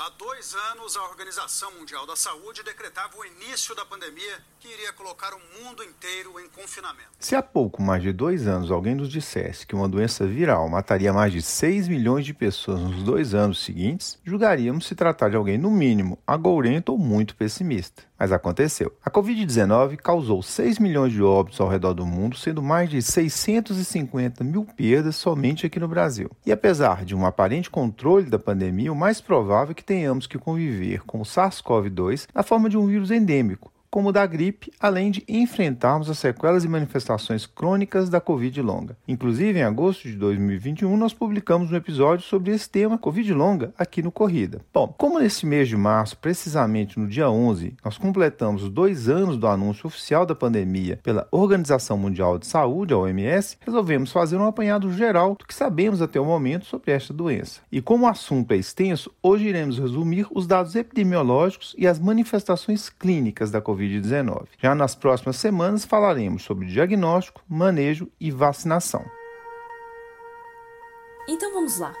Há dois anos, a Organização Mundial da Saúde decretava o início da pandemia que iria colocar o mundo inteiro em confinamento. Se há pouco mais de dois anos alguém nos dissesse que uma doença viral mataria mais de 6 milhões de pessoas nos dois anos seguintes, julgaríamos se tratar de alguém, no mínimo, agourento ou muito pessimista. Mas aconteceu. A Covid-19 causou 6 milhões de óbitos ao redor do mundo, sendo mais de 650 mil perdas somente aqui no Brasil. E apesar de um aparente controle da pandemia, o mais provável é que tenhamos que conviver com o SARS-CoV-2 na forma de um vírus endêmico, como da gripe, além de enfrentarmos as sequelas e manifestações crônicas da Covid longa. Inclusive, em agosto de 2021, nós publicamos um episódio sobre esse tema Covid longa aqui no Corrida. Bom, como nesse mês de março, precisamente no dia 11, nós completamos dois anos do anúncio oficial da pandemia pela Organização Mundial de Saúde, a OMS, resolvemos fazer um apanhado geral do que sabemos até o momento sobre esta doença. E como o assunto é extenso, hoje iremos resumir os dados epidemiológicos e as manifestações clínicas da Covid Covid-19. Já nas próximas semanas falaremos sobre diagnóstico, manejo e vacinação. Então vamos lá.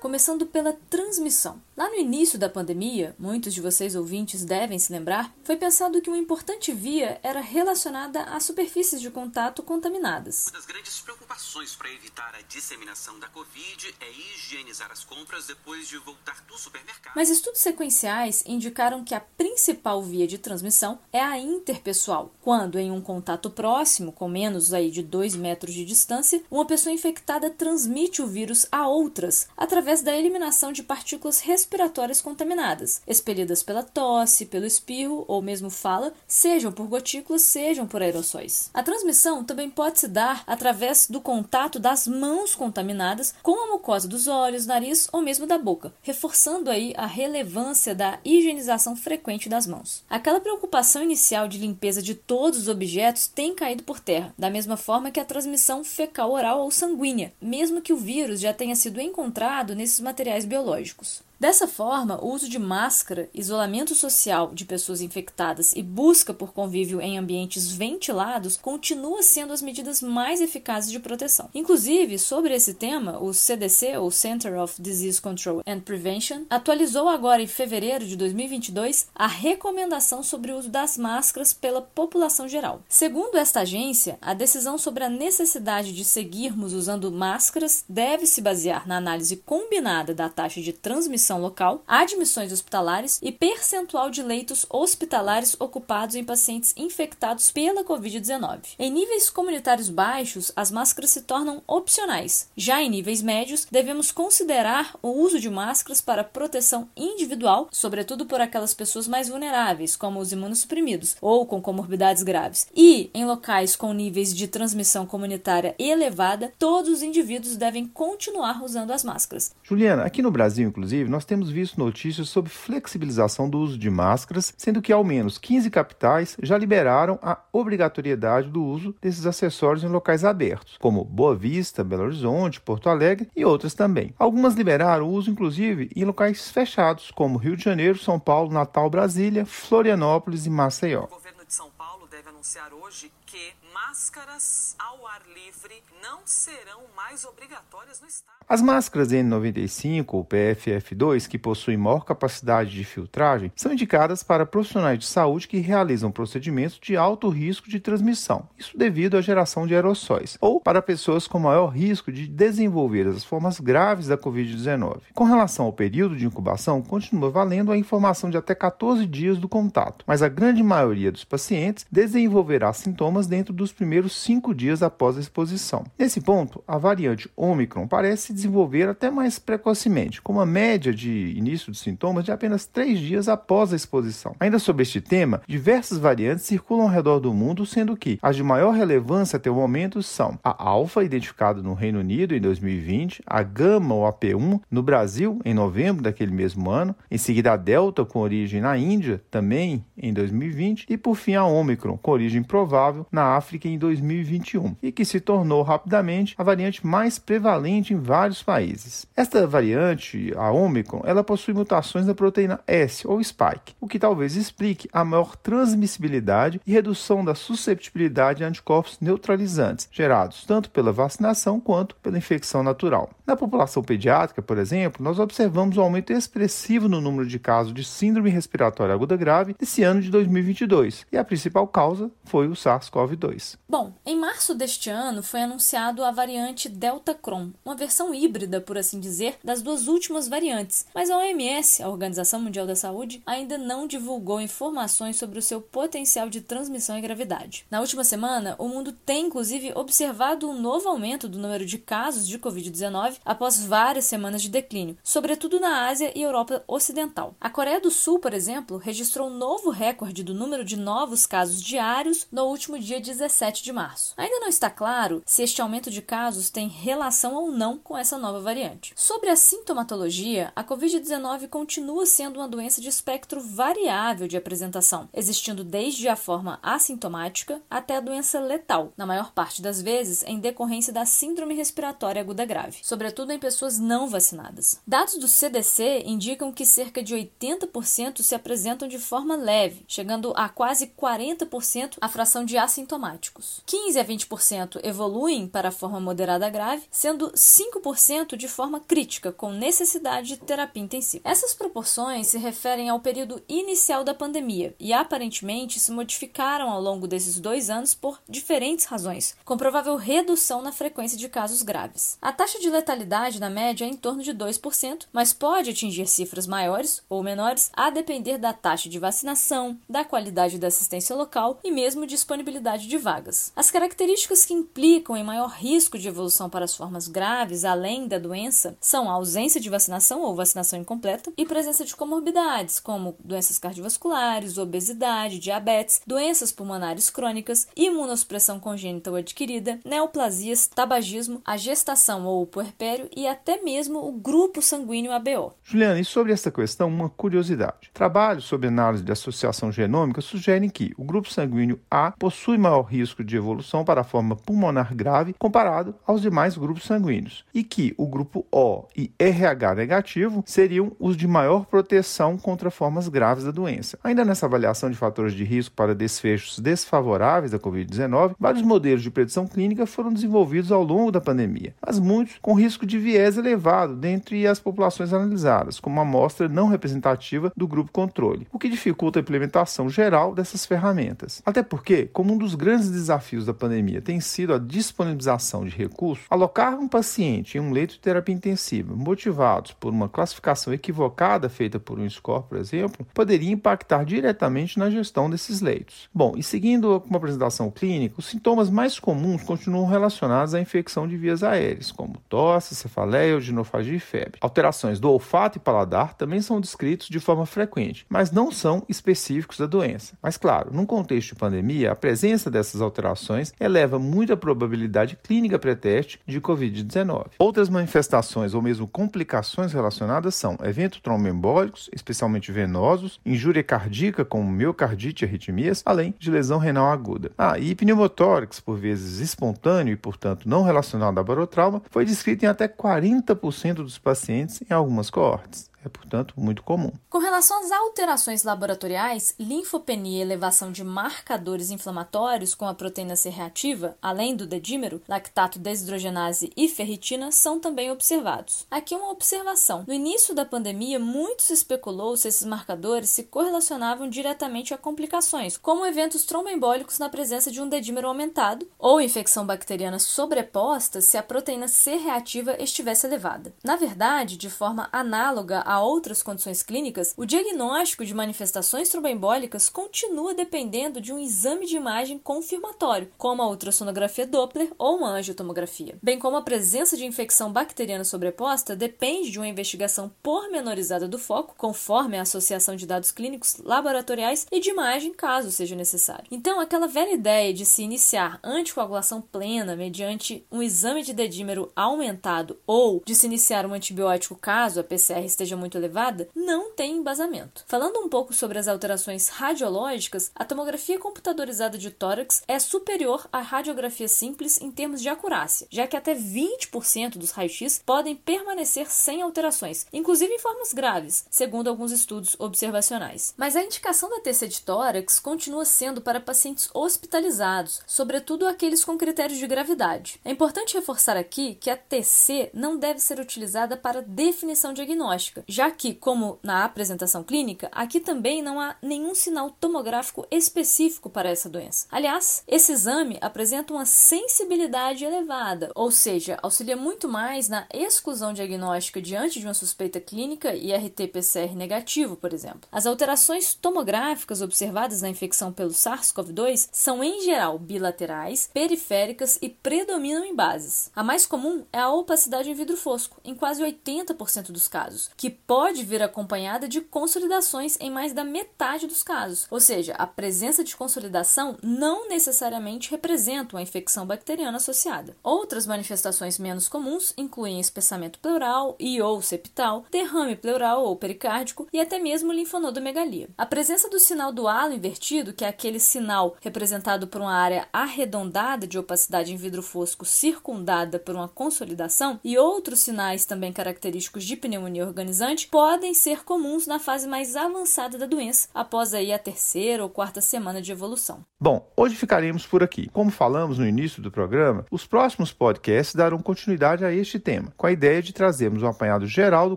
Começando pela transmissão. Lá no início da pandemia, muitos de vocês ouvintes devem se lembrar, foi pensado que uma importante via era relacionada a superfícies de contato contaminadas. Uma das grandes preocupações para evitar a disseminação da Covid é higienizar as compras depois de voltar do supermercado. Mas estudos sequenciais indicaram que a principal via de transmissão é a interpessoal, quando em um contato próximo, com menos aí de 2 metros de distância, uma pessoa infectada transmite o vírus a outras através da eliminação de partículas respiratórias contaminadas, expelidas pela tosse, pelo espirro ou mesmo fala, sejam por gotículas, sejam por aerossóis. A transmissão também pode se dar através do contato das mãos contaminadas com a mucosa dos olhos, nariz ou mesmo da boca, reforçando aí a relevância da higienização frequente das mãos. Aquela preocupação inicial de limpeza de todos os objetos tem caído por terra, da mesma forma que a transmissão fecal oral ou sanguínea, mesmo que o vírus já tenha sido encontrado nesses materiais biológicos. Dessa forma, o uso de máscara, isolamento social de pessoas infectadas e busca por convívio em ambientes ventilados continua sendo as medidas mais eficazes de proteção. Inclusive, sobre esse tema, o CDC, ou Center of Disease Control and Prevention, atualizou agora em fevereiro de 2022 a recomendação sobre o uso das máscaras pela população geral. Segundo esta agência, a decisão sobre a necessidade de seguirmos usando máscaras deve se basear na análise combinada da taxa de transmissão local, admissões hospitalares e percentual de leitos hospitalares ocupados em pacientes infectados pela Covid-19. Em níveis comunitários baixos, as máscaras se tornam opcionais. Já em níveis médios, devemos considerar o uso de máscaras para proteção individual, sobretudo por aquelas pessoas mais vulneráveis, como os imunossuprimidos ou com comorbidades graves. E, em locais com níveis de transmissão comunitária elevada, todos os indivíduos devem continuar usando as máscaras. Juliana, aqui no Brasil, inclusive, nós temos visto notícias sobre flexibilização do uso de máscaras, sendo que ao menos 15 capitais já liberaram a obrigatoriedade do uso desses acessórios em locais abertos, como Boa Vista, Belo Horizonte, Porto Alegre e outras também. Algumas liberaram o uso, inclusive, em locais fechados, como Rio de Janeiro, São Paulo, Natal, Brasília, Florianópolis e Maceió. O governo de São Paulo deve anunciar hoje que máscaras ao ar livre não serão mais obrigatórias no estado. As máscaras N95 ou PFF2, que possuem maior capacidade de filtragem, são indicadas para profissionais de saúde que realizam procedimentos de alto risco de transmissão, isso devido à geração de aerossóis, ou para pessoas com maior risco de desenvolver as formas graves da Covid-19. Com relação ao período de incubação, continua valendo a informação de até 14 dias do contato, mas a grande maioria dos pacientes desenvolverá sintomas dentro dos primeiros 5 dias após a exposição. Nesse ponto, a variante Omicron parece desenvolver até mais precocemente, com uma média de início de sintomas de apenas três dias após a exposição. Ainda sobre este tema, diversas variantes circulam ao redor do mundo, sendo que as de maior relevância até o momento são a alfa, identificada no Reino Unido em 2020, a gama ou AP1 no Brasil em novembro daquele mesmo ano, em seguida a delta com origem na Índia também em 2020 e por fim a Omicron com origem provável na África em 2021 e que se tornou rapidamente a variante mais prevalente em vários países. Esta variante, a Omicron, ela possui mutações na proteína S ou spike, o que talvez explique a maior transmissibilidade e redução da susceptibilidade a anticorpos neutralizantes, gerados tanto pela vacinação quanto pela infecção natural. Na população pediátrica, por exemplo, nós observamos um aumento expressivo no número de casos de síndrome respiratória aguda grave nesse ano de 2022, e a principal causa foi o SARS-CoV-2. Bom, em março deste ano foi anunciado a variante Delta Cron, uma versão híbrida, por assim dizer, das duas últimas variantes, mas a OMS, a Organização Mundial da Saúde, ainda não divulgou informações sobre o seu potencial de transmissão e gravidade. Na última semana, o mundo tem inclusive observado um novo aumento do número de casos de Covid-19 após várias semanas de declínio, sobretudo na Ásia e Europa Ocidental. A Coreia do Sul, por exemplo, registrou um novo recorde do número de novos casos diários no último dia 17 de março. Ainda não está claro se este aumento de casos tem relação ou não com essa nova variante. Sobre a sintomatologia, a Covid-19 continua sendo uma doença de espectro variável de apresentação, existindo desde a forma assintomática até a doença letal, na maior parte das vezes em decorrência da síndrome respiratória aguda grave, sobretudo em pessoas não vacinadas. Dados do CDC indicam que cerca de 80% se apresentam de forma leve, chegando a quase 40% a fração de assintomáticos. 15 a 20% evoluem para a forma moderada grave, sendo 5% de forma crítica, com necessidade de terapia intensiva. Essas proporções se referem ao período inicial da pandemia e aparentemente se modificaram ao longo desses dois anos por diferentes razões, com provável redução na frequência de casos graves. A taxa de letalidade na média é em torno de 2%, mas pode atingir cifras maiores ou menores a depender da taxa de vacinação, da qualidade da assistência local e mesmo disponibilidade de vagas. As características que implicam em maior risco de evolução para as formas graves, além da doença, são a ausência de vacinação ou vacinação incompleta e presença de comorbidades, como doenças cardiovasculares, obesidade, diabetes, doenças pulmonares crônicas, imunossupressão congênita ou adquirida, neoplasias, tabagismo, a gestação ou o puerpério e até mesmo o grupo sanguíneo ABO. Juliana, e sobre essa questão, uma curiosidade. Trabalhos sobre análise de associação genômica sugerem que o grupo sanguíneo A possui maior risco de evolução para a forma pulmonar grave comparado aos demais grupos sanguíneos, e que o grupo O e RH negativo seriam os de maior proteção contra formas graves da doença. Ainda nessa avaliação de fatores de risco para desfechos desfavoráveis da Covid-19, vários modelos de predição clínica foram desenvolvidos ao longo da pandemia, mas muitos com risco de viés elevado dentre as populações analisadas, como uma amostra não representativa do grupo controle, o que dificulta a implementação geral dessas ferramentas. Até porque, como um dos grandes desafios da pandemia tem sido a disponibilização de recursos, alocar um paciente em um leito de terapia intensiva, motivados por uma classificação equivocada feita por um score, por exemplo, poderia impactar diretamente na gestão desses leitos. Bom, e seguindo com uma apresentação clínica, os sintomas mais comuns continuam relacionados à infecção de vias aéreas, como tosse, cefaleia, odinofagia e febre. Alterações do olfato e paladar também são descritos de forma frequente, mas não são específicos da doença. Mas claro, num contexto de pandemia, a presença dessas alterações eleva muito a probabilidade clínica pré-teste de COVID-19. Outras manifestações ou mesmo complicações relacionadas são eventos tromboembólicos, especialmente venosos, injúria cardíaca como miocardite e arritmias, além de lesão renal aguda. Ah, e pneumotórax, por vezes espontâneo e, portanto, não relacionado a barotrauma, foi descrito em até 40% dos pacientes em algumas coortes é, portanto, muito comum. Com relação às alterações laboratoriais, linfopenia e elevação de marcadores inflamatórios com a proteína C reativa, além do dedímero, lactato desidrogenase e ferritina, são também observados. Aqui uma observação. No início da pandemia, muito se especulou se esses marcadores se correlacionavam diretamente a complicações, como eventos tromboembólicos na presença de um dedímero aumentado ou infecção bacteriana sobreposta se a proteína C reativa estivesse elevada. Na verdade, de forma análoga a outras condições clínicas, o diagnóstico de manifestações tromboembólicas continua dependendo de um exame de imagem confirmatório, como a ultrassonografia Doppler ou uma angiotomografia. Bem como a presença de infecção bacteriana sobreposta depende de uma investigação pormenorizada do foco, conforme a associação de dados clínicos laboratoriais e de imagem, caso seja necessário. Então, aquela velha ideia de se iniciar anticoagulação plena mediante um exame de dedímero aumentado ou de se iniciar um antibiótico caso a PCR esteja muito elevada não tem embasamento. Falando um pouco sobre as alterações radiológicas, a tomografia computadorizada de tórax é superior à radiografia simples em termos de acurácia, já que até 20% dos raios-x podem permanecer sem alterações, inclusive em formas graves, segundo alguns estudos observacionais. Mas a indicação da TC de tórax continua sendo para pacientes hospitalizados, sobretudo aqueles com critérios de gravidade. É importante reforçar aqui que a TC não deve ser utilizada para definição diagnóstica, já que, como na apresentação clínica, aqui também não há nenhum sinal tomográfico específico para essa doença. Aliás, esse exame apresenta uma sensibilidade elevada, ou seja, auxilia muito mais na exclusão diagnóstica diante de uma suspeita clínica e RT-PCR negativo, por exemplo. As alterações tomográficas observadas na infecção pelo SARS-CoV-2 são, em geral, bilaterais, periféricas e predominam em bases. A mais comum é a opacidade em vidro fosco, em quase 80% dos casos, que pode vir acompanhada de consolidações em mais da metade dos casos. Ou seja, a presença de consolidação não necessariamente representa uma infecção bacteriana associada. Outras manifestações menos comuns incluem espessamento pleural e ou septal, derrame pleural ou pericárdico e até mesmo linfonodomegalia. A presença do sinal do halo invertido, que é aquele sinal representado por uma área arredondada de opacidade em vidro fosco circundada por uma consolidação, e outros sinais também característicos de pneumonia organizante, podem ser comuns na fase mais avançada da doença, após aí a terceira ou quarta semana de evolução. Bom, hoje ficaremos por aqui. Como falamos no início do programa, os próximos podcasts darão continuidade a este tema, com a ideia de trazermos um apanhado geral do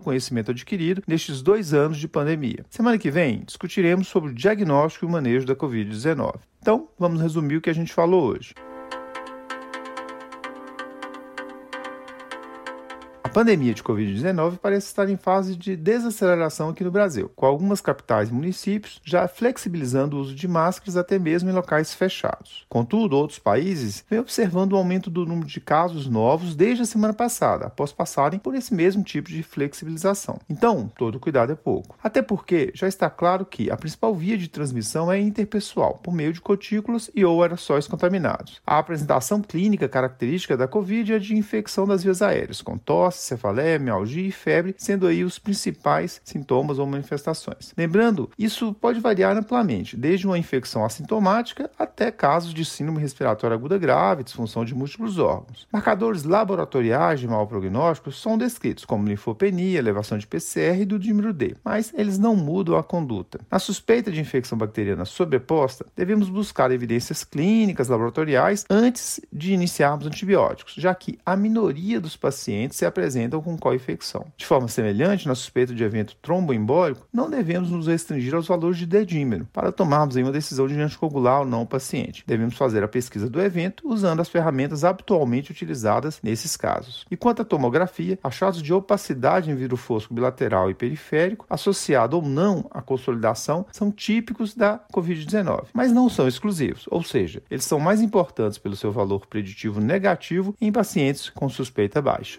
conhecimento adquirido nestes dois anos de pandemia. Semana que vem discutiremos sobre o diagnóstico e o manejo da Covid-19. Então, vamos resumir o que a gente falou hoje. Pandemia de Covid-19 parece estar em fase de desaceleração aqui no Brasil, com algumas capitais e municípios já flexibilizando o uso de máscaras até mesmo em locais fechados. Contudo, outros países vêm observando o aumento do número de casos novos desde a semana passada, após passarem por esse mesmo tipo de flexibilização. Então, todo cuidado é pouco. Até porque já está claro que a principal via de transmissão é interpessoal, por meio de gotículas e ou aerossóis contaminados. A apresentação clínica característica da Covid é de infecção das vias aéreas, com tosse, cefaleia, mialgia e febre, sendo aí os principais sintomas ou manifestações. Lembrando, isso pode variar amplamente, desde uma infecção assintomática até casos de síndrome respiratória aguda grave, disfunção de múltiplos órgãos. Marcadores laboratoriais de mau prognóstico são descritos como linfopenia, elevação de PCR e do dímero D, mas eles não mudam a conduta. Na suspeita de infecção bacteriana sobreposta, devemos buscar evidências clínicas laboratoriais antes de iniciarmos antibióticos, já que a minoria dos pacientes se apresenta apresentam com co-infecção. De forma semelhante, na suspeita de evento tromboembólico, não devemos nos restringir aos valores de dedímero para tomarmos uma decisão de anticoagular ou não o paciente. Devemos fazer a pesquisa do evento usando as ferramentas habitualmente utilizadas nesses casos. E quanto à tomografia, achados de opacidade em vidro fosco bilateral e periférico, associado ou não à consolidação, são típicos da Covid-19, mas não são exclusivos, ou seja, eles são mais importantes pelo seu valor preditivo negativo em pacientes com suspeita baixa.